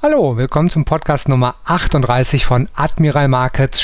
Hallo, willkommen zum Podcast Nummer 38 von Admiral Markets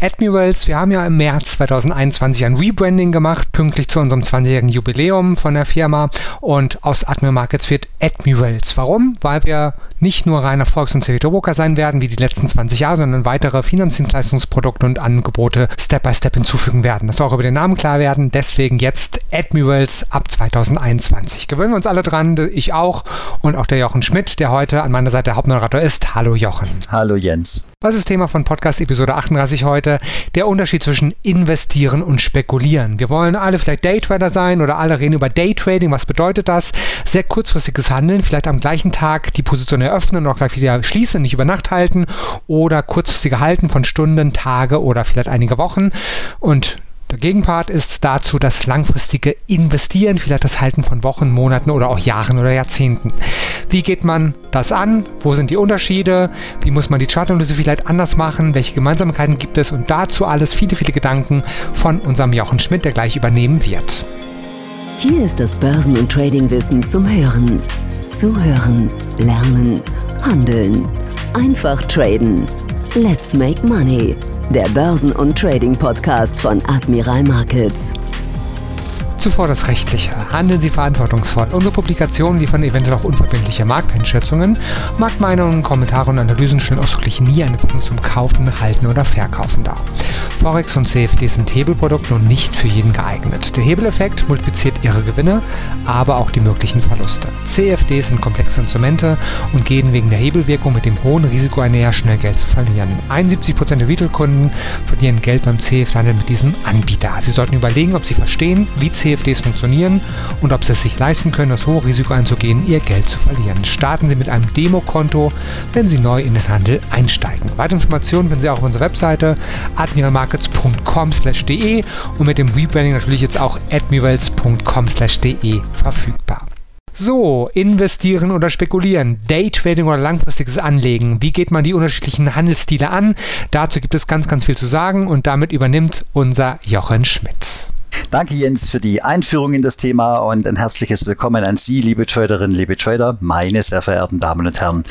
Admirals. Wir haben ja im März 2021 ein Rebranding gemacht, pünktlich zu unserem 20-jährigen Jubiläum von der Firma. Und aus Admiral Markets wird Admirals. Warum? Weil wir nicht nur reiner Volks- und Broker sein werden, wie die letzten 20 Jahre, sondern weitere Finanzdienstleistungsprodukte und Angebote Step by Step hinzufügen werden. Das soll auch über den Namen klar werden. Deswegen jetzt Admirals ab 2021. Gewöhnen wir uns alle dran, ich auch und auch der Jochen Schmidt, der heute an meiner Seite der Hauptmoderator ist. Hallo Jochen. Hallo Jens. Was ist Thema von Podcast Episode 38 heute? Der Unterschied zwischen investieren und spekulieren. Wir wollen alle vielleicht Daytrader sein oder alle reden über Daytrading. Was bedeutet das? Sehr kurzfristiges Handeln, vielleicht am gleichen Tag die Position eröffnen und auch gleich wieder schließen, nicht über Nacht halten oder kurzfristige Halten von Stunden, Tage oder vielleicht einige Wochen. Und der Gegenpart ist dazu das langfristige Investieren, vielleicht das Halten von Wochen, Monaten oder auch Jahren oder Jahrzehnten. Wie geht man das an? Wo sind die Unterschiede? Wie muss man die Chartanalyse vielleicht anders machen? Welche Gemeinsamkeiten gibt es? Und dazu alles viele, viele Gedanken von unserem Jochen Schmidt, der gleich übernehmen wird. Hier ist das Börsen- und Tradingwissen zum Hören. Zuhören, lernen, handeln. Einfach traden. Let's make money der Börsen- und Trading-Podcast von Admiral Markets. Zuvor das Rechtliche. Handeln Sie verantwortungsvoll. Unsere Publikationen liefern eventuell auch unverbindliche Markteinschätzungen. Marktmeinungen, Kommentare und Analysen stellen ausdrücklich nie eine Empfehlung zum Kaufen, Halten oder Verkaufen dar. Forex und CFD sind Hebelprodukte und nicht für jeden geeignet. Der Hebeleffekt multipliziert Ihre Gewinne, aber auch die möglichen Verluste. CFDs sind komplexe Instrumente und gehen wegen der Hebelwirkung mit dem hohen Risiko einher, schnell Geld zu verlieren. 71% der Retail-Kunden verlieren Geld beim CFD-Handel mit diesem Anbieter. Sie sollten überlegen, ob Sie verstehen, wie CFD CFDs funktionieren und ob Sie es sich leisten können, das hohe Risiko einzugehen, Ihr Geld zu verlieren. Starten Sie mit einem Demokonto, wenn Sie neu in den Handel einsteigen. Weitere Informationen finden Sie auch auf unserer Webseite admiralmarkets.com/de und mit dem Rebranding natürlich jetzt auch admirals.com/de verfügbar. So, investieren oder spekulieren, Daytrading oder langfristiges Anlegen. Wie geht man die unterschiedlichen Handelsstile an? Dazu gibt es ganz, ganz viel zu sagen und damit übernimmt unser Jochen Schmidt. Danke Jens für die Einführung in das Thema und ein herzliches Willkommen an Sie, liebe Traderinnen, liebe Trader, meine sehr verehrten Damen und Herren.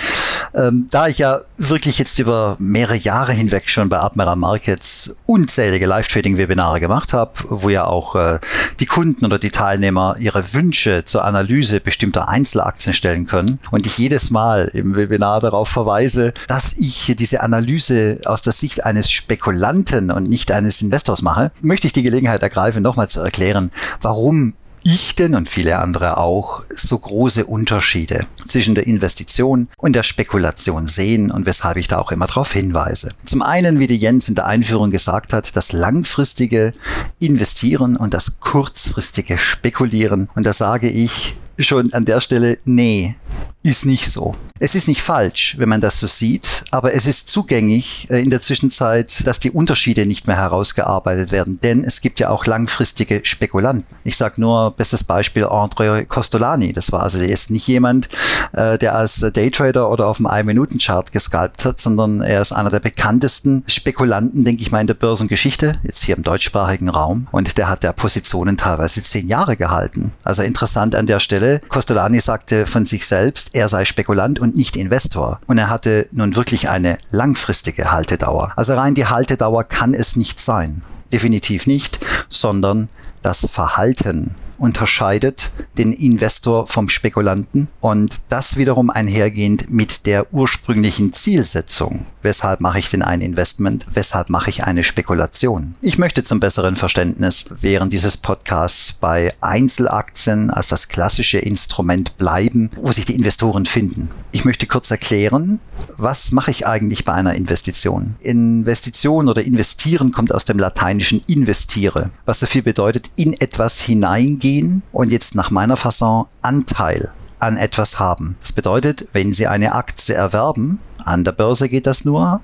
Ähm, da ich ja wirklich jetzt über mehrere Jahre hinweg schon bei Admiral Markets unzählige Live-Trading-Webinare gemacht habe, wo ja auch äh, die Kunden oder die Teilnehmer ihre Wünsche zur Analyse bestimmter Einzelaktien stellen können und ich jedes Mal im Webinar darauf verweise, dass ich diese Analyse aus der Sicht eines Spekulanten und nicht eines Investors mache, möchte ich die Gelegenheit ergreifen, nochmal zu erklären, warum ich denn und viele andere auch so große Unterschiede zwischen der Investition und der Spekulation sehen und weshalb ich da auch immer darauf hinweise. Zum einen, wie die Jens in der Einführung gesagt hat, das langfristige Investieren und das kurzfristige Spekulieren. Und da sage ich schon an der Stelle, nee, ist nicht so. Es ist nicht falsch, wenn man das so sieht, aber es ist zugänglich äh, in der Zwischenzeit, dass die Unterschiede nicht mehr herausgearbeitet werden, denn es gibt ja auch langfristige Spekulanten. Ich sage nur bestes Beispiel André Costolani. Das war also jetzt nicht jemand, äh, der als Daytrader oder auf dem Ein-Minuten-Chart gescalpt hat, sondern er ist einer der bekanntesten Spekulanten, denke ich mal, in der Börsengeschichte, jetzt hier im deutschsprachigen Raum. Und der hat ja Positionen teilweise zehn Jahre gehalten. Also interessant an der Stelle. Costolani sagte von sich selbst, er sei Spekulant und nicht Investor. Und er hatte nun wirklich eine langfristige Haltedauer. Also rein die Haltedauer kann es nicht sein. Definitiv nicht, sondern das Verhalten unterscheidet den Investor vom Spekulanten und das wiederum einhergehend mit der ursprünglichen Zielsetzung. Weshalb mache ich denn ein Investment? Weshalb mache ich eine Spekulation? Ich möchte zum besseren Verständnis während dieses Podcasts bei Einzelaktien als das klassische Instrument bleiben, wo sich die Investoren finden. Ich möchte kurz erklären, was mache ich eigentlich bei einer Investition? Investition oder investieren kommt aus dem lateinischen investiere, was so viel bedeutet in etwas hineingehen gehen und jetzt nach meiner Fasson Anteil an etwas haben. Das bedeutet, wenn Sie eine Aktie erwerben, an der Börse geht das nur,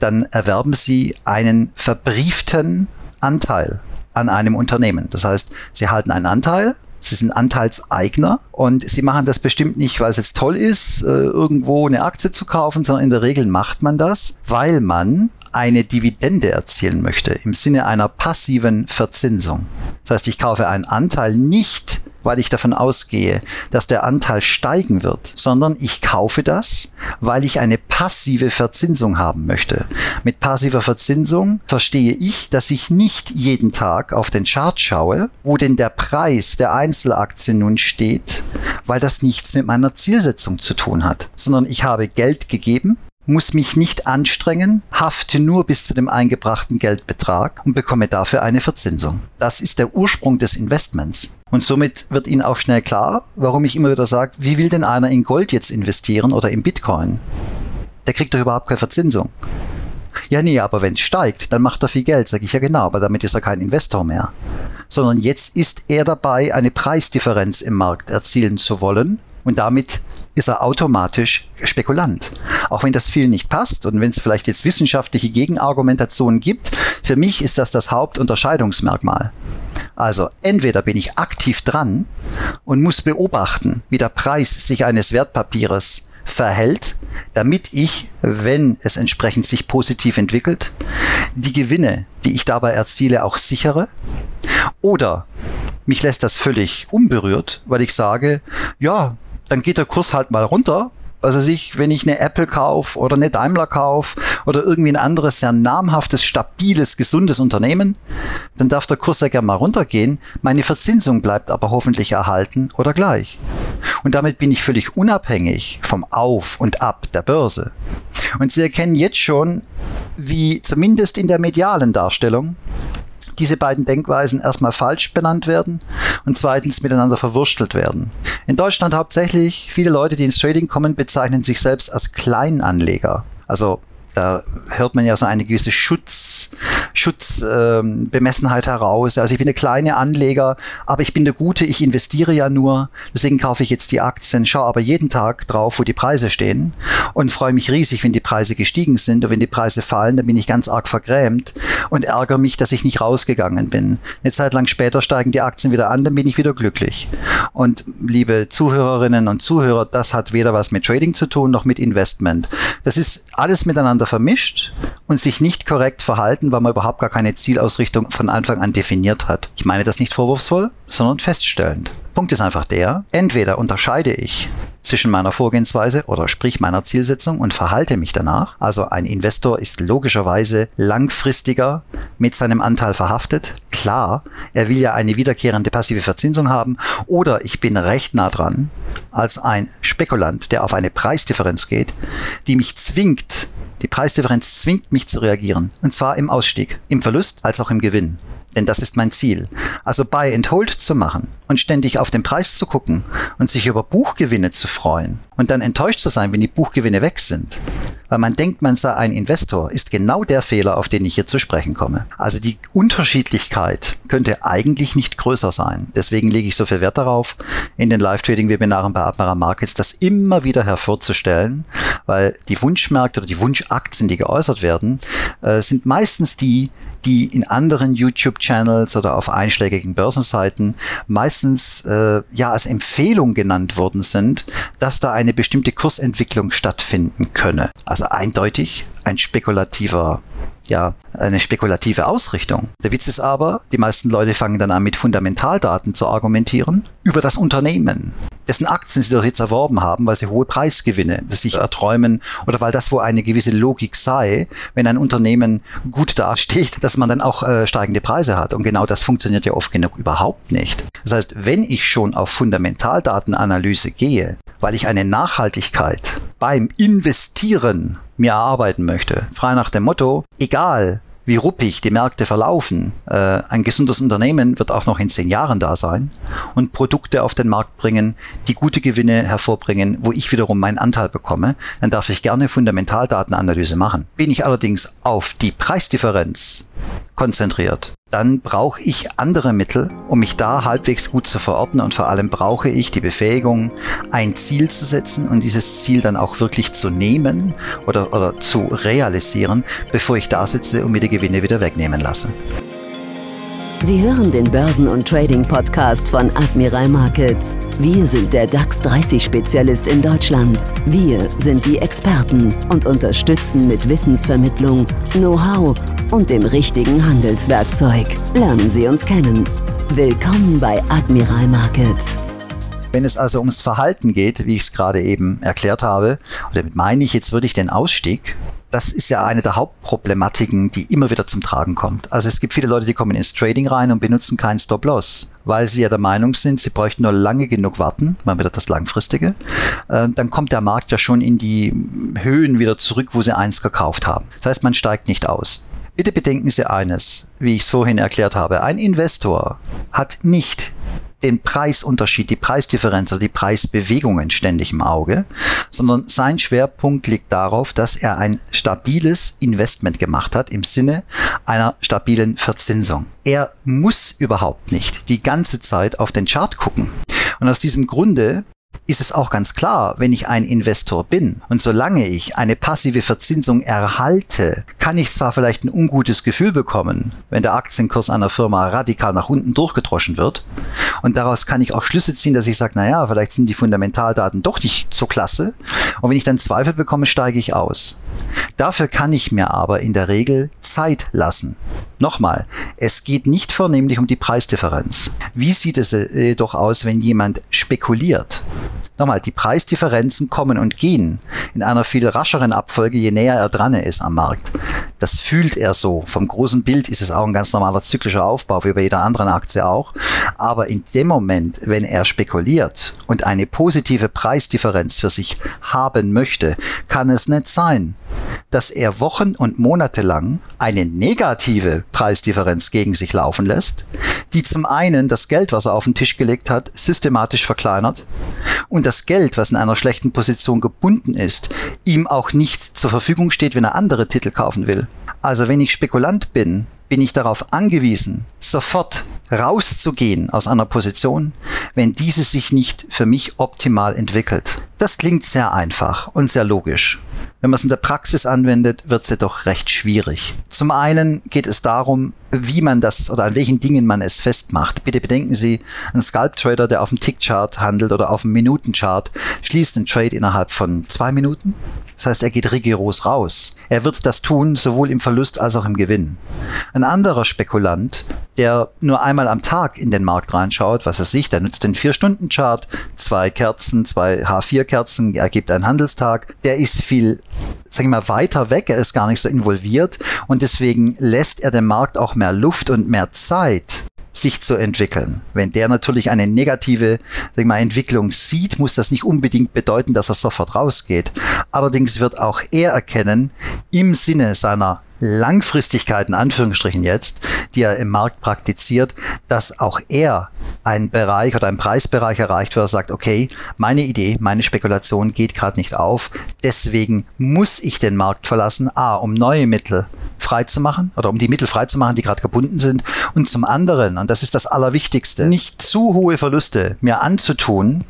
dann erwerben Sie einen verbrieften Anteil an einem Unternehmen. Das heißt, Sie halten einen Anteil, Sie sind Anteilseigner und Sie machen das bestimmt nicht, weil es jetzt toll ist, äh, irgendwo eine Aktie zu kaufen, sondern in der Regel macht man das, weil man eine Dividende erzielen möchte im Sinne einer passiven Verzinsung. Das heißt, ich kaufe einen Anteil nicht, weil ich davon ausgehe, dass der Anteil steigen wird, sondern ich kaufe das, weil ich eine passive Verzinsung haben möchte. Mit passiver Verzinsung verstehe ich, dass ich nicht jeden Tag auf den Chart schaue, wo denn der Preis der Einzelaktie nun steht, weil das nichts mit meiner Zielsetzung zu tun hat, sondern ich habe Geld gegeben, muss mich nicht anstrengen, hafte nur bis zu dem eingebrachten Geldbetrag und bekomme dafür eine Verzinsung. Das ist der Ursprung des Investments. Und somit wird Ihnen auch schnell klar, warum ich immer wieder sage, wie will denn einer in Gold jetzt investieren oder in Bitcoin? Der kriegt doch überhaupt keine Verzinsung. Ja, nee, aber wenn es steigt, dann macht er viel Geld, sage ich ja genau, aber damit ist er kein Investor mehr. Sondern jetzt ist er dabei, eine Preisdifferenz im Markt erzielen zu wollen und damit ist er automatisch Spekulant. Auch wenn das vielen nicht passt und wenn es vielleicht jetzt wissenschaftliche Gegenargumentationen gibt, für mich ist das das Hauptunterscheidungsmerkmal. Also entweder bin ich aktiv dran und muss beobachten, wie der Preis sich eines Wertpapieres verhält, damit ich, wenn es entsprechend sich positiv entwickelt, die Gewinne, die ich dabei erziele, auch sichere. Oder mich lässt das völlig unberührt, weil ich sage, ja, dann geht der Kurs halt mal runter. Also sich, wenn ich eine Apple kaufe oder eine Daimler kaufe oder irgendwie ein anderes sehr namhaftes, stabiles, gesundes Unternehmen, dann darf der Kurs ja gerne mal runtergehen. Meine Verzinsung bleibt aber hoffentlich erhalten oder gleich. Und damit bin ich völlig unabhängig vom Auf und Ab der Börse. Und Sie erkennen jetzt schon, wie zumindest in der medialen Darstellung diese beiden Denkweisen erstmal falsch benannt werden und zweitens miteinander verwurstelt werden. In Deutschland hauptsächlich viele Leute, die ins Trading kommen, bezeichnen sich selbst als Kleinanleger. Also da hört man ja so eine gewisse Schutz, Schutzbemessenheit ähm, heraus. Also ich bin der kleine Anleger, aber ich bin der Gute, ich investiere ja nur, deswegen kaufe ich jetzt die Aktien, schaue aber jeden Tag drauf, wo die Preise stehen und freue mich riesig, wenn die Preise gestiegen sind und wenn die Preise fallen, dann bin ich ganz arg vergrämt und ärgere mich, dass ich nicht rausgegangen bin. Eine Zeit lang später steigen die Aktien wieder an, dann bin ich wieder glücklich. Und liebe Zuhörerinnen und Zuhörer, das hat weder was mit Trading zu tun noch mit Investment. Das ist alles miteinander miteinander vermischt und sich nicht korrekt verhalten, weil man überhaupt gar keine Zielausrichtung von Anfang an definiert hat. Ich meine das nicht vorwurfsvoll, sondern feststellend. Punkt ist einfach der, entweder unterscheide ich zwischen meiner Vorgehensweise oder sprich meiner Zielsetzung und verhalte mich danach. Also ein Investor ist logischerweise langfristiger mit seinem Anteil verhaftet. Klar, er will ja eine wiederkehrende passive Verzinsung haben oder ich bin recht nah dran als ein Spekulant, der auf eine Preisdifferenz geht, die mich zwingt, die Preisdifferenz zwingt mich zu reagieren. Und zwar im Ausstieg, im Verlust als auch im Gewinn. Denn das ist mein Ziel. Also Buy and Hold zu machen und ständig auf den Preis zu gucken und sich über Buchgewinne zu freuen und dann enttäuscht zu sein, wenn die Buchgewinne weg sind, weil man denkt, man sei ein Investor, ist genau der Fehler, auf den ich hier zu sprechen komme. Also die Unterschiedlichkeit könnte eigentlich nicht größer sein. Deswegen lege ich so viel Wert darauf, in den Live-Trading-Webinaren bei Admiral Markets das immer wieder hervorzustellen, weil die Wunschmärkte oder die Wunschaktien, die geäußert werden, äh, sind meistens die, die in anderen YouTube-Channels oder auf einschlägigen Börsenseiten meistens äh, ja als Empfehlung genannt worden sind, dass da eine bestimmte Kursentwicklung stattfinden könne. Also eindeutig ein spekulativer ja, eine spekulative Ausrichtung. Der Witz ist aber, die meisten Leute fangen dann an, mit Fundamentaldaten zu argumentieren über das Unternehmen dessen Aktien sie doch jetzt erworben haben, weil sie hohe Preisgewinne sich erträumen oder weil das wo eine gewisse Logik sei, wenn ein Unternehmen gut dasteht, dass man dann auch äh, steigende Preise hat. Und genau das funktioniert ja oft genug überhaupt nicht. Das heißt, wenn ich schon auf Fundamentaldatenanalyse gehe, weil ich eine Nachhaltigkeit beim Investieren mir erarbeiten möchte, frei nach dem Motto, egal wie ruppig die Märkte verlaufen. Äh, ein gesundes Unternehmen wird auch noch in zehn Jahren da sein und Produkte auf den Markt bringen, die gute Gewinne hervorbringen, wo ich wiederum meinen Anteil bekomme. Dann darf ich gerne Fundamentaldatenanalyse machen. Bin ich allerdings auf die Preisdifferenz konzentriert, dann brauche ich andere Mittel, um mich da halbwegs gut zu verorten und vor allem brauche ich die Befähigung, ein Ziel zu setzen und dieses Ziel dann auch wirklich zu nehmen oder, oder zu realisieren, bevor ich da sitze und mir die Gewinne wieder wegnehmen lasse. Sie hören den Börsen- und Trading-Podcast von Admiral Markets. Wir sind der DAX 30-Spezialist in Deutschland. Wir sind die Experten und unterstützen mit Wissensvermittlung, Know-how und dem richtigen Handelswerkzeug. Lernen Sie uns kennen. Willkommen bei Admiral Markets. Wenn es also ums Verhalten geht, wie ich es gerade eben erklärt habe, und damit meine ich jetzt wirklich den Ausstieg, das ist ja eine der Hauptproblematiken, die immer wieder zum Tragen kommt. Also es gibt viele Leute, die kommen ins Trading rein und benutzen keinen Stop-Loss, weil sie ja der Meinung sind, sie bräuchten nur lange genug warten, mal wieder das Langfristige. Äh, dann kommt der Markt ja schon in die Höhen wieder zurück, wo sie eins gekauft haben. Das heißt, man steigt nicht aus. Bitte bedenken Sie eines, wie ich es vorhin erklärt habe. Ein Investor hat nicht den Preisunterschied, die Preisdifferenz oder die Preisbewegungen ständig im Auge, sondern sein Schwerpunkt liegt darauf, dass er ein stabiles Investment gemacht hat im Sinne einer stabilen Verzinsung. Er muss überhaupt nicht die ganze Zeit auf den Chart gucken. Und aus diesem Grunde ist es auch ganz klar, wenn ich ein Investor bin und solange ich eine passive Verzinsung erhalte, kann ich zwar vielleicht ein ungutes Gefühl bekommen, wenn der Aktienkurs einer Firma radikal nach unten durchgedroschen wird und daraus kann ich auch Schlüsse ziehen, dass ich sage, naja, vielleicht sind die Fundamentaldaten doch nicht so klasse und wenn ich dann Zweifel bekomme, steige ich aus. Dafür kann ich mir aber in der Regel Zeit lassen. Nochmal, es geht nicht vornehmlich um die Preisdifferenz. Wie sieht es jedoch aus, wenn jemand spekuliert? Nochmal, die Preisdifferenzen kommen und gehen in einer viel rascheren Abfolge, je näher er dran ist am Markt. Das fühlt er so. Vom großen Bild ist es auch ein ganz normaler zyklischer Aufbau, wie bei jeder anderen Aktie auch. Aber in dem Moment, wenn er spekuliert und eine positive Preisdifferenz für sich haben möchte, kann es nicht sein, dass er Wochen und Monate lang eine negative Preisdifferenz gegen sich laufen lässt, die zum einen das Geld, was er auf den Tisch gelegt hat, systematisch verkleinert und das Geld, was in einer schlechten Position gebunden ist, ihm auch nicht zur Verfügung steht, wenn er andere Titel kaufen will. Also wenn ich Spekulant bin, bin ich darauf angewiesen, sofort rauszugehen aus einer Position, wenn diese sich nicht für mich optimal entwickelt. Das klingt sehr einfach und sehr logisch. Wenn man es in der Praxis anwendet, wird es jedoch recht schwierig. Zum einen geht es darum, wie man das oder an welchen Dingen man es festmacht. Bitte bedenken Sie, ein Scalp-Trader, der auf dem Tick-Chart handelt oder auf dem Minutenchart, schließt den Trade innerhalb von zwei Minuten. Das heißt, er geht rigoros raus. Er wird das tun, sowohl im Verlust als auch im Gewinn. Ein anderer Spekulant, der nur einmal am Tag in den Markt reinschaut, was er sich, der nutzt den Vier-Stunden-Chart, zwei Kerzen, zwei H4-Kerzen, ergibt einen Handelstag, der ist viel sag ich mal, weiter weg, er ist gar nicht so involviert und deswegen lässt er dem Markt auch mehr Luft und mehr Zeit, sich zu entwickeln. Wenn der natürlich eine negative sag ich mal, Entwicklung sieht, muss das nicht unbedingt bedeuten, dass er sofort rausgeht. Allerdings wird auch er erkennen, im Sinne seiner Langfristigkeit, in Anführungsstrichen jetzt, die er im Markt praktiziert, dass auch er einen Bereich oder einen Preisbereich erreicht, wo er sagt, okay, meine Idee, meine Spekulation geht gerade nicht auf, deswegen muss ich den Markt verlassen, a, um neue Mittel freizumachen oder um die Mittel freizumachen, die gerade gebunden sind. Und zum anderen, und das ist das Allerwichtigste, nicht zu hohe Verluste mir anzutun,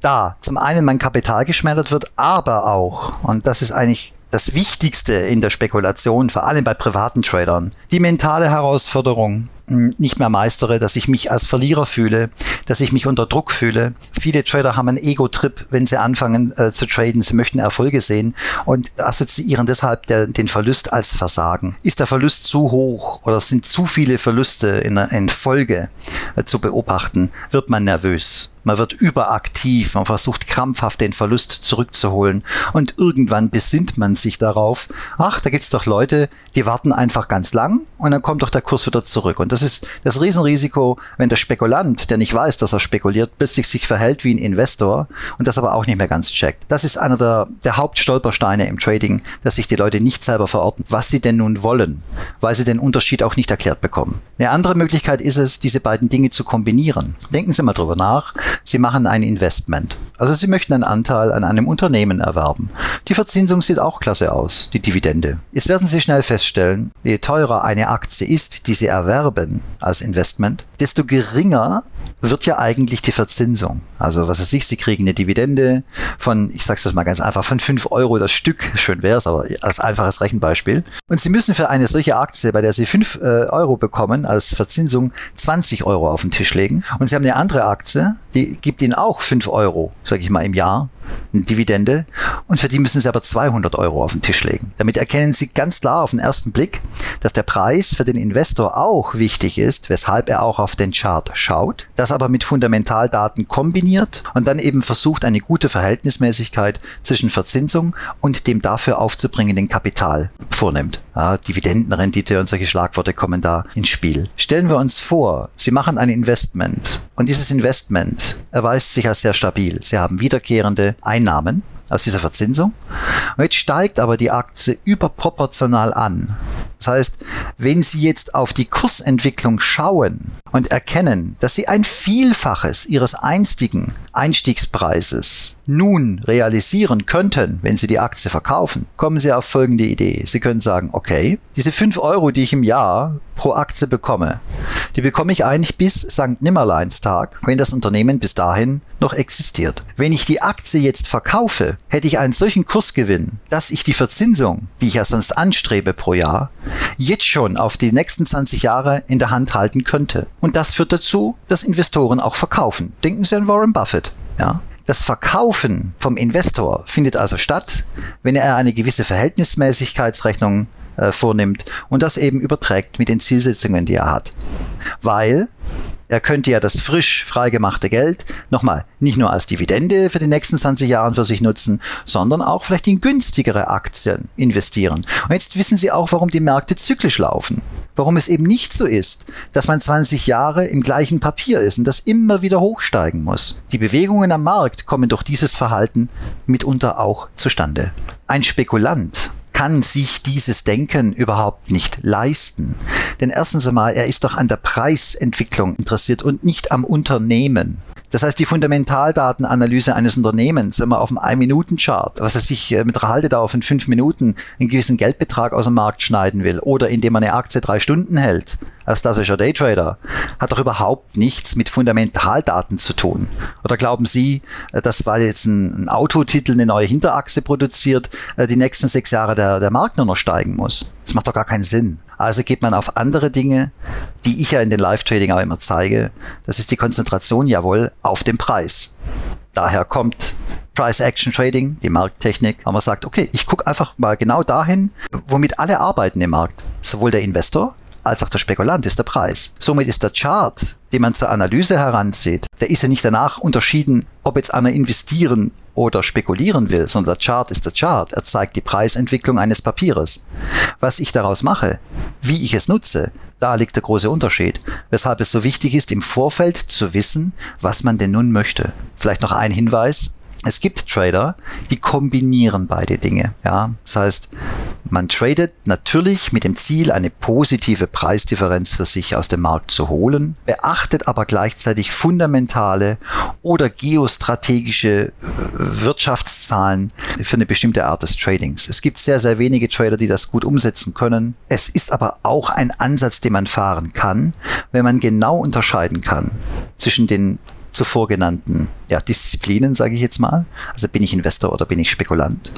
da zum einen mein Kapital geschmälert wird, aber auch, und das ist eigentlich das Wichtigste in der Spekulation, vor allem bei privaten Tradern, die mentale Herausforderung, nicht mehr meistere, dass ich mich als Verlierer fühle, dass ich mich unter Druck fühle. Viele Trader haben einen Ego-Trip, wenn sie anfangen äh, zu traden. Sie möchten Erfolge sehen und assoziieren deshalb der, den Verlust als Versagen. Ist der Verlust zu hoch oder sind zu viele Verluste in, in Folge äh, zu beobachten, wird man nervös. Man wird überaktiv, man versucht krampfhaft den Verlust zurückzuholen und irgendwann besinnt man sich darauf, ach, da gibt's doch Leute, die warten einfach ganz lang und dann kommt doch der Kurs wieder zurück. Und das ist das Riesenrisiko, wenn der Spekulant, der nicht weiß, dass er spekuliert, plötzlich sich verhält wie ein Investor und das aber auch nicht mehr ganz checkt. Das ist einer der, der Hauptstolpersteine im Trading, dass sich die Leute nicht selber verorten, was sie denn nun wollen, weil sie den Unterschied auch nicht erklärt bekommen. Eine andere Möglichkeit ist es, diese beiden Dinge zu kombinieren. Denken Sie mal drüber nach. Sie machen ein Investment. Also Sie möchten einen Anteil an einem Unternehmen erwerben. Die Verzinsung sieht auch klasse aus, die Dividende. Jetzt werden Sie schnell feststellen, je teurer eine Aktie ist, die Sie erwerben als Investment, desto geringer wird ja eigentlich die Verzinsung. Also was weiß ich, Sie kriegen eine Dividende von, ich sag's das mal ganz einfach, von 5 Euro das Stück, schön wär's, aber als einfaches Rechenbeispiel. Und Sie müssen für eine solche Aktie, bei der Sie 5 äh, Euro bekommen, als Verzinsung 20 Euro auf den Tisch legen. Und Sie haben eine andere Aktie, die gibt Ihnen auch 5 Euro, sag ich mal, im Jahr, eine Dividende. Und für die müssen Sie aber 200 Euro auf den Tisch legen. Damit erkennen Sie ganz klar auf den ersten Blick, dass der Preis für den Investor auch wichtig ist, weshalb er auch auf den Chart schaut, das aber mit Fundamentaldaten kombiniert und dann eben versucht, eine gute Verhältnismäßigkeit zwischen Verzinsung und dem dafür aufzubringenden Kapital vornimmt. Ja, Dividendenrendite und solche Schlagworte kommen da ins Spiel. Stellen wir uns vor, Sie machen ein Investment und dieses Investment erweist sich als sehr stabil. Sie haben wiederkehrende Einnahmen aus dieser Verzinsung. Und jetzt steigt aber die Aktie überproportional an. Das heißt, wenn Sie jetzt auf die Kursentwicklung schauen und erkennen, dass Sie ein Vielfaches Ihres einstigen Einstiegspreises nun realisieren könnten, wenn Sie die Aktie verkaufen, kommen Sie auf folgende Idee. Sie können sagen, okay, diese 5 Euro, die ich im Jahr pro Aktie bekomme, die bekomme ich eigentlich bis St. Nimmerleinstag, wenn das Unternehmen bis dahin noch existiert. Wenn ich die Aktie jetzt verkaufe, hätte ich einen solchen Kursgewinn, dass ich die Verzinsung, die ich ja sonst anstrebe pro Jahr, jetzt schon auf die nächsten 20 Jahre in der Hand halten könnte. Und das führt dazu, dass Investoren auch verkaufen. Denken Sie an Warren Buffett. Ja? Das Verkaufen vom Investor findet also statt, wenn er eine gewisse Verhältnismäßigkeitsrechnung äh, vornimmt und das eben überträgt mit den Zielsetzungen, die er hat. Weil er könnte ja das frisch freigemachte Geld nochmal nicht nur als Dividende für die nächsten 20 Jahre für sich nutzen, sondern auch vielleicht in günstigere Aktien investieren. Und jetzt wissen Sie auch, warum die Märkte zyklisch laufen. Warum es eben nicht so ist, dass man 20 Jahre im gleichen Papier ist und das immer wieder hochsteigen muss. Die Bewegungen am Markt kommen durch dieses Verhalten mitunter auch zustande. Ein Spekulant kann sich dieses Denken überhaupt nicht leisten. Denn erstens einmal, er ist doch an der Preisentwicklung interessiert und nicht am Unternehmen. Das heißt, die Fundamentaldatenanalyse eines Unternehmens, wenn man auf einem Ein-Minuten-Chart, was er sich äh, mit einer Haltedauer von fünf Minuten einen gewissen Geldbetrag aus dem Markt schneiden will oder indem man eine Aktie drei Stunden hält, als klassischer Daytrader, hat doch überhaupt nichts mit Fundamentaldaten zu tun. Oder glauben Sie, äh, dass weil jetzt ein, ein Autotitel eine neue Hinterachse produziert, äh, die nächsten sechs Jahre der, der Markt nur noch steigen muss? Das macht doch gar keinen Sinn. Also geht man auf andere Dinge, die ich ja in den Live-Trading auch immer zeige. Das ist die Konzentration, jawohl, auf den Preis. Daher kommt Price Action Trading, die Markttechnik, aber man sagt, okay, ich gucke einfach mal genau dahin, womit alle arbeiten im Markt. Sowohl der Investor als auch der Spekulant ist der Preis. Somit ist der Chart, den man zur Analyse heranzieht, der ist ja nicht danach unterschieden, ob jetzt einer investieren oder spekulieren will, sondern der Chart ist der Chart. Er zeigt die Preisentwicklung eines Papieres. Was ich daraus mache, wie ich es nutze, da liegt der große Unterschied, weshalb es so wichtig ist, im Vorfeld zu wissen, was man denn nun möchte. Vielleicht noch ein Hinweis. Es gibt Trader, die kombinieren beide Dinge. Ja, das heißt, man tradet natürlich mit dem Ziel, eine positive Preisdifferenz für sich aus dem Markt zu holen, beachtet aber gleichzeitig fundamentale oder geostrategische äh, Wirtschaftszahlen für eine bestimmte Art des Tradings. Es gibt sehr, sehr wenige Trader, die das gut umsetzen können. Es ist aber auch ein Ansatz, den man fahren kann, wenn man genau unterscheiden kann zwischen den zuvor genannten ja, Disziplinen, sage ich jetzt mal. Also bin ich Investor oder bin ich Spekulant.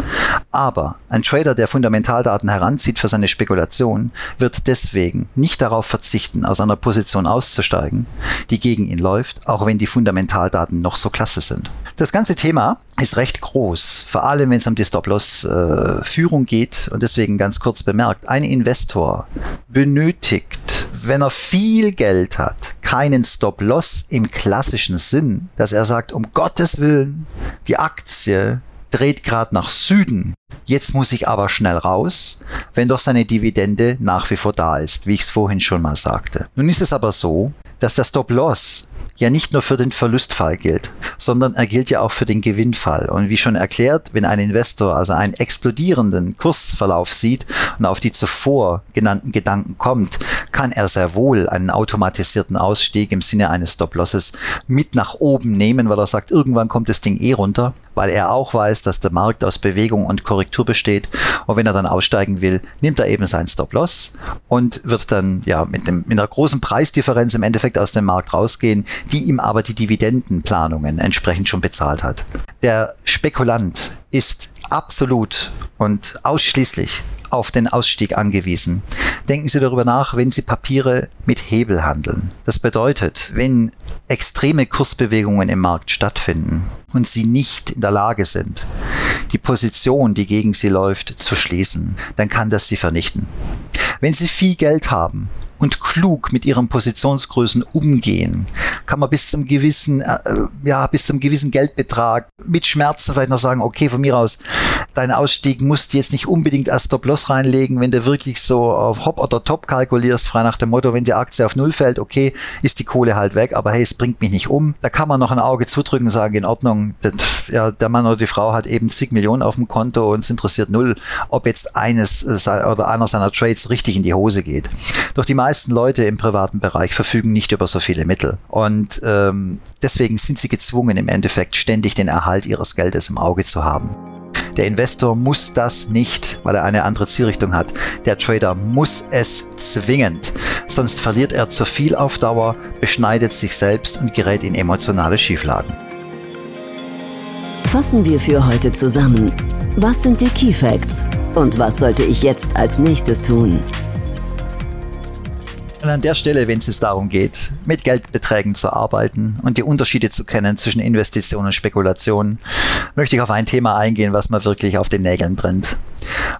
Aber ein Trader, der Fundamentaldaten heranzieht für seine Spekulation, wird deswegen nicht darauf verzichten, aus einer Position auszusteigen, die gegen ihn läuft, auch wenn die Fundamentaldaten noch so klasse sind. Das ganze Thema ist recht groß, vor allem wenn es um die Stop-Loss-Führung äh, geht. Und deswegen ganz kurz bemerkt, ein Investor benötigt, wenn er viel Geld hat, keinen Stop-Loss im klassischen Sinn, dass er sagt, um Gottes Willen, die Aktie dreht gerade nach Süden. Jetzt muss ich aber schnell raus, wenn doch seine Dividende nach wie vor da ist, wie ich es vorhin schon mal sagte. Nun ist es aber so, dass der Stop-Loss ja nicht nur für den Verlustfall gilt, sondern er gilt ja auch für den Gewinnfall. Und wie schon erklärt, wenn ein Investor also einen explodierenden Kursverlauf sieht und auf die zuvor genannten Gedanken kommt, kann er sehr wohl einen automatisierten Ausstieg im Sinne eines Stop-Losses mit nach oben nehmen, weil er sagt, irgendwann kommt das Ding eh runter weil er auch weiß, dass der Markt aus Bewegung und Korrektur besteht. Und wenn er dann aussteigen will, nimmt er eben seinen Stop-Loss und wird dann ja mit, dem, mit einer großen Preisdifferenz im Endeffekt aus dem Markt rausgehen, die ihm aber die Dividendenplanungen entsprechend schon bezahlt hat. Der Spekulant ist absolut und ausschließlich auf den Ausstieg angewiesen. Denken Sie darüber nach, wenn Sie Papiere mit Hebel handeln. Das bedeutet, wenn extreme Kursbewegungen im Markt stattfinden, und sie nicht in der Lage sind, die Position, die gegen sie läuft, zu schließen, dann kann das sie vernichten. Wenn sie viel Geld haben und klug mit ihren Positionsgrößen umgehen, kann man bis zum gewissen, äh, ja, bis zum gewissen Geldbetrag mit Schmerzen vielleicht noch sagen, okay, von mir aus, dein Ausstieg musst du jetzt nicht unbedingt als Stop-Loss reinlegen, wenn du wirklich so auf Hop oder Top kalkulierst, frei nach dem Motto, wenn die Aktie auf Null fällt, okay, ist die Kohle halt weg, aber hey, es bringt mich nicht um. Da kann man noch ein Auge zudrücken und sagen, in Ordnung, ja, der Mann oder die Frau hat eben zig Millionen auf dem Konto und es interessiert null, ob jetzt eines äh, oder einer seiner Trades richtig in die Hose geht. Doch die meisten Leute im privaten Bereich verfügen nicht über so viele Mittel. Und ähm, deswegen sind sie gezwungen, im Endeffekt ständig den Erhalt ihres Geldes im Auge zu haben. Der Investor muss das nicht, weil er eine andere Zielrichtung hat. Der Trader muss es zwingend. Sonst verliert er zu viel auf Dauer, beschneidet sich selbst und gerät in emotionale Schieflagen. Fassen wir für heute zusammen. Was sind die Key Facts? Und was sollte ich jetzt als nächstes tun? Und an der Stelle, wenn es darum geht, mit Geldbeträgen zu arbeiten und die Unterschiede zu kennen zwischen Investition und Spekulation, möchte ich auf ein Thema eingehen, was mir wirklich auf den Nägeln brennt.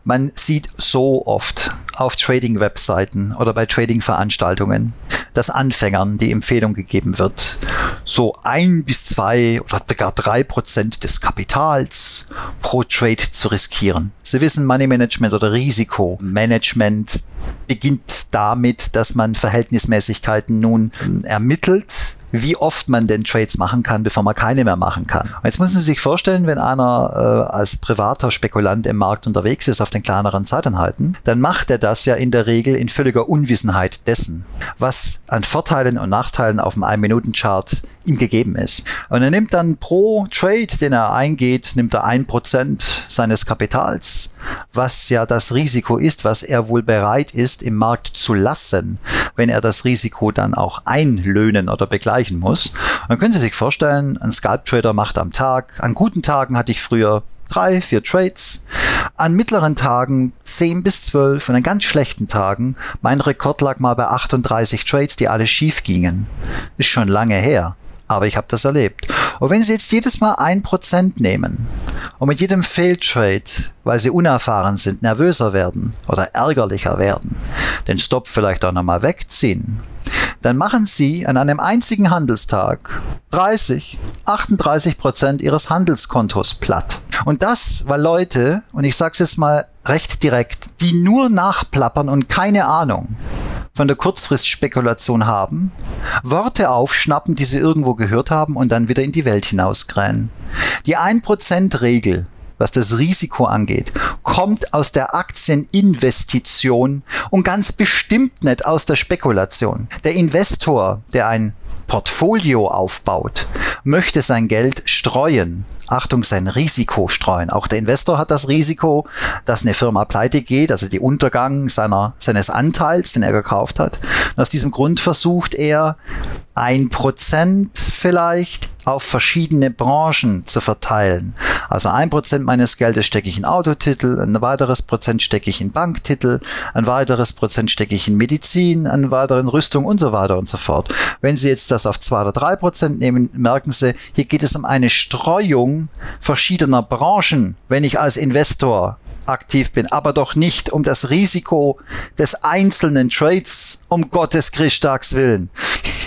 Man sieht so oft auf Trading-Webseiten oder bei Trading-Veranstaltungen, dass Anfängern die Empfehlung gegeben wird, so ein bis zwei oder gar drei Prozent des Kapitals pro Trade zu riskieren. Sie wissen, Money Management oder Risikomanagement beginnt damit, dass man Verhältnismäßigkeiten nun ermittelt wie oft man denn Trades machen kann, bevor man keine mehr machen kann. Jetzt müssen Sie sich vorstellen, wenn einer äh, als privater Spekulant im Markt unterwegs ist auf den kleineren Zeiteinheiten, dann macht er das ja in der Regel in völliger Unwissenheit dessen, was an Vorteilen und Nachteilen auf dem 1-Minuten-Chart ihm gegeben ist. Und er nimmt dann pro Trade, den er eingeht, nimmt er ein Prozent seines Kapitals, was ja das Risiko ist, was er wohl bereit ist, im Markt zu lassen, wenn er das Risiko dann auch einlöhnen oder begleichen muss. dann können Sie sich vorstellen, ein Scalp-Trader macht am Tag, an guten Tagen hatte ich früher drei, vier Trades. An mittleren Tagen 10 bis 12 und an ganz schlechten Tagen, mein Rekord lag mal bei 38 Trades, die alle schief gingen. Ist schon lange her aber ich habe das erlebt. Und wenn Sie jetzt jedes Mal ein Prozent nehmen und mit jedem Failtrade, weil Sie unerfahren sind, nervöser werden oder ärgerlicher werden, den Stop vielleicht auch nochmal wegziehen, dann machen Sie an einem einzigen Handelstag 30, 38 Prozent Ihres Handelskontos platt. Und das, weil Leute, und ich sage es jetzt mal recht direkt, die nur nachplappern und keine Ahnung von der Kurzfristspekulation haben, Worte aufschnappen, die sie irgendwo gehört haben und dann wieder in die Welt hinausgränen. Die 1%-Regel, was das Risiko angeht, kommt aus der Aktieninvestition und ganz bestimmt nicht aus der Spekulation. Der Investor, der ein Portfolio aufbaut, möchte sein Geld streuen. Achtung, sein Risiko streuen. Auch der Investor hat das Risiko, dass eine Firma pleite geht, also die Untergang seiner, seines Anteils, den er gekauft hat. Und aus diesem Grund versucht er, ein Prozent vielleicht auf verschiedene Branchen zu verteilen. Also ein Prozent meines Geldes stecke ich in Autotitel, ein weiteres Prozent stecke ich in Banktitel, ein weiteres Prozent stecke ich in Medizin, einen weiteren Rüstung und so weiter und so fort. Wenn Sie jetzt das auf zwei oder drei Prozent nehmen, merken Sie, hier geht es um eine Streuung verschiedener Branchen. Wenn ich als Investor aktiv bin, aber doch nicht um das Risiko des einzelnen Trades, um Gottes Christtags willen.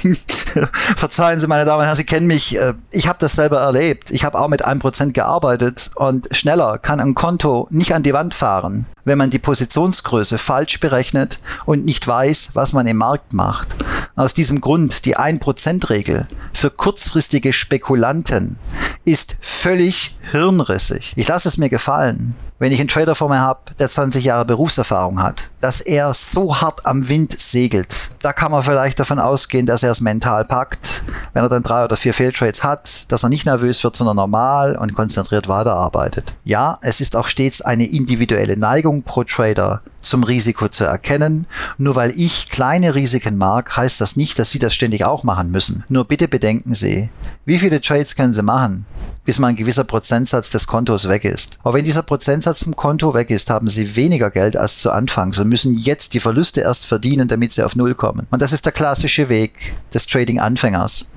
Verzeihen Sie, meine Damen und Herren, Sie kennen mich. Äh, ich habe das selber erlebt. Ich habe auch mit einem Prozent gearbeitet und schneller kann ein Konto nicht an die Wand fahren, wenn man die Positionsgröße falsch berechnet und nicht weiß, was man im Markt macht. Aus diesem Grund die 1%-Regel für kurzfristige Spekulanten ist völlig hirnrissig. Ich lasse es mir gefallen wenn ich einen Trader vor mir habe, der 20 Jahre Berufserfahrung hat, dass er so hart am Wind segelt, da kann man vielleicht davon ausgehen, dass er es mental packt, wenn er dann drei oder vier Failtrades hat, dass er nicht nervös wird, sondern normal und konzentriert weiterarbeitet. Ja, es ist auch stets eine individuelle Neigung pro Trader, zum Risiko zu erkennen. Nur weil ich kleine Risiken mag, heißt das nicht, dass Sie das ständig auch machen müssen. Nur bitte bedenken Sie, wie viele Trades können Sie machen, bis mal ein gewisser Prozentsatz des Kontos weg ist. Aber wenn dieser Prozentsatz vom Konto weg ist, haben Sie weniger Geld als zu Anfang. Sie müssen jetzt die Verluste erst verdienen, damit Sie auf Null kommen. Und das ist der klassische Weg des Trading-Anfängers.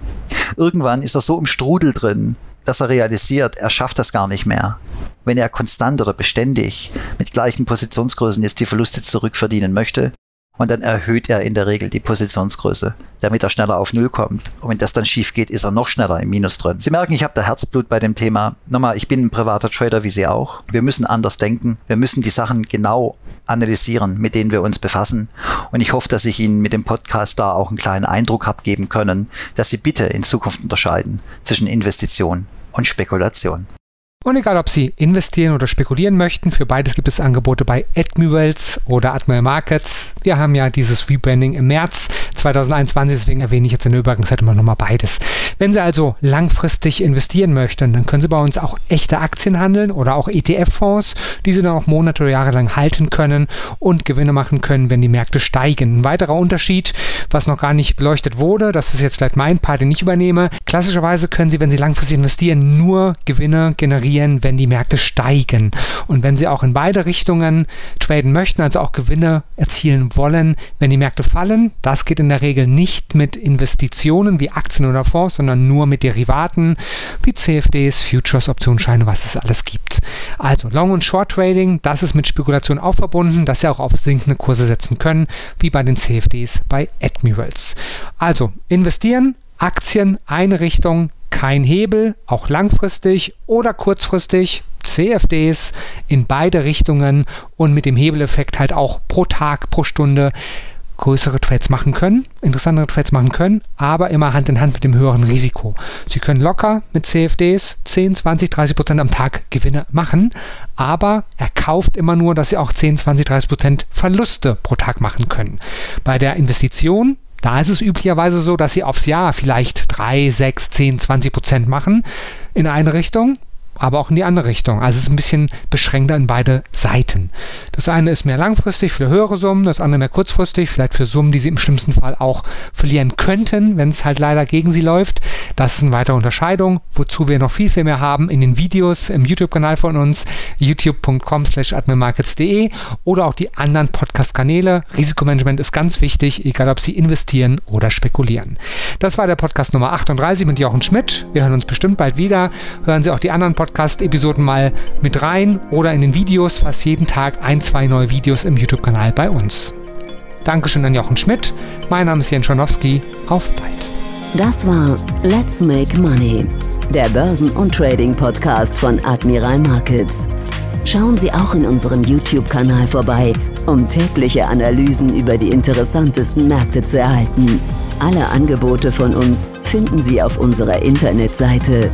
Irgendwann ist er so im Strudel drin, dass er realisiert, er schafft das gar nicht mehr. Wenn er konstant oder beständig mit gleichen Positionsgrößen jetzt die Verluste zurückverdienen möchte, und dann erhöht er in der Regel die Positionsgröße, damit er schneller auf Null kommt. Und wenn das dann schief geht, ist er noch schneller im Minus drin. Sie merken, ich habe da Herzblut bei dem Thema. Nochmal, ich bin ein privater Trader wie Sie auch. Wir müssen anders denken. Wir müssen die Sachen genau analysieren, mit denen wir uns befassen. Und ich hoffe, dass ich Ihnen mit dem Podcast da auch einen kleinen Eindruck habe geben können, dass Sie bitte in Zukunft unterscheiden zwischen Investition und Spekulation. Und egal, ob Sie investieren oder spekulieren möchten, für beides gibt es Angebote bei Admirals oder Admiral Markets. Wir haben ja dieses Rebranding im März 2021, deswegen erwähne ich jetzt in der Übergangszeit immer nochmal beides. Wenn Sie also langfristig investieren möchten, dann können Sie bei uns auch echte Aktien handeln oder auch ETF-Fonds, die Sie dann auch Monate oder Jahre lang halten können und Gewinne machen können, wenn die Märkte steigen. Ein weiterer Unterschied, was noch gar nicht beleuchtet wurde, das ist jetzt vielleicht mein Part, den ich übernehme. Klassischerweise können Sie, wenn Sie langfristig investieren, nur Gewinne generieren verlieren, wenn die Märkte steigen. Und wenn Sie auch in beide Richtungen traden möchten, also auch Gewinne erzielen wollen, wenn die Märkte fallen, das geht in der Regel nicht mit Investitionen wie Aktien oder Fonds, sondern nur mit Derivaten wie CFDs, Futures, Optionsscheine, was es alles gibt. Also Long- und Short-Trading, das ist mit Spekulation auch verbunden, dass Sie auch auf sinkende Kurse setzen können, wie bei den CFDs bei Admirals. Also investieren, Aktien eine Richtung, kein Hebel, auch langfristig oder kurzfristig. CFDs in beide Richtungen und mit dem Hebeleffekt halt auch pro Tag, pro Stunde größere Trades machen können, interessantere Trades machen können, aber immer Hand in Hand mit dem höheren Risiko. Sie können locker mit CFDs 10, 20, 30 Prozent am Tag Gewinne machen, aber er kauft immer nur, dass Sie auch 10, 20, 30 Prozent Verluste pro Tag machen können. Bei der Investition da ist es üblicherweise so, dass sie aufs Jahr vielleicht 3, 6, 10, 20 Prozent machen in eine Richtung aber auch in die andere Richtung. Also es ist ein bisschen beschränkter in beide Seiten. Das eine ist mehr langfristig für höhere Summen, das andere mehr kurzfristig, vielleicht für Summen, die sie im schlimmsten Fall auch verlieren könnten, wenn es halt leider gegen sie läuft. Das ist eine weitere Unterscheidung, wozu wir noch viel, viel mehr haben in den Videos im YouTube-Kanal von uns, youtube.com slash admirmarkets.de oder auch die anderen Podcast-Kanäle. Risikomanagement ist ganz wichtig, egal ob Sie investieren oder spekulieren. Das war der Podcast Nummer 38 mit Jochen Schmidt. Wir hören uns bestimmt bald wieder. Hören Sie auch die anderen Podcasts Podcast-Episoden mal mit rein oder in den Videos, fast jeden Tag ein, zwei neue Videos im YouTube-Kanal bei uns. Dankeschön an Jochen Schmidt. Mein Name ist Jens Schonowski. Auf bald. Das war Let's Make Money, der Börsen- und Trading-Podcast von Admiral Markets. Schauen Sie auch in unserem YouTube-Kanal vorbei, um tägliche Analysen über die interessantesten Märkte zu erhalten. Alle Angebote von uns finden Sie auf unserer Internetseite